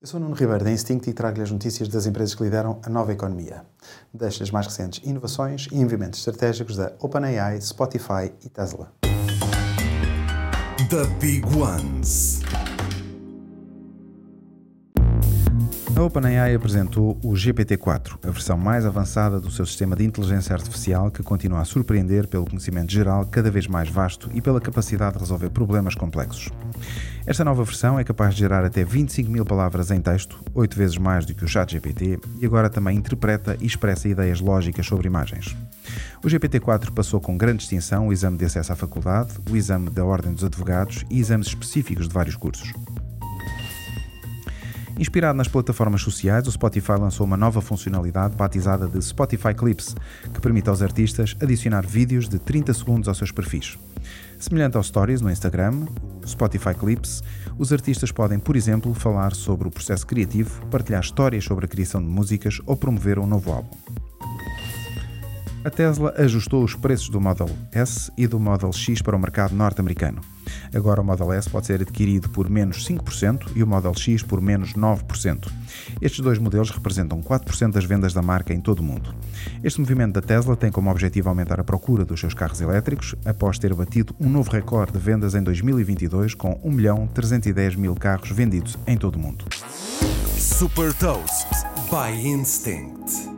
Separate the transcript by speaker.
Speaker 1: Eu sou Nuno Ribeiro da Instinct e trago-lhe as notícias das empresas que lideram a nova economia. Deixo as mais recentes inovações e investimentos estratégicos da OpenAI, Spotify e Tesla. The Big Ones. A OpenAI apresentou o GPT-4, a versão mais avançada do seu sistema de inteligência artificial que continua a surpreender pelo conhecimento geral cada vez mais vasto e pela capacidade de resolver problemas complexos. Esta nova versão é capaz de gerar até 25 mil palavras em texto, 8 vezes mais do que o ChatGPT, e agora também interpreta e expressa ideias lógicas sobre imagens. O GPT-4 passou com grande distinção o exame de acesso à faculdade, o exame da Ordem dos Advogados e exames específicos de vários cursos. Inspirado nas plataformas sociais, o Spotify lançou uma nova funcionalidade batizada de Spotify Clips, que permite aos artistas adicionar vídeos de 30 segundos aos seus perfis. Semelhante aos Stories no Instagram, Spotify Clips, os artistas podem, por exemplo, falar sobre o processo criativo, partilhar histórias sobre a criação de músicas ou promover um novo álbum. A Tesla ajustou os preços do Model S e do Model X para o mercado norte-americano. Agora o Model S pode ser adquirido por menos 5% e o Model X por menos 9%. Estes dois modelos representam 4% das vendas da marca em todo o mundo. Este movimento da Tesla tem como objetivo aumentar a procura dos seus carros elétricos, após ter batido um novo recorde de vendas em 2022 com 1 milhão 310 mil carros vendidos em todo o mundo. Super Toast by Instinct.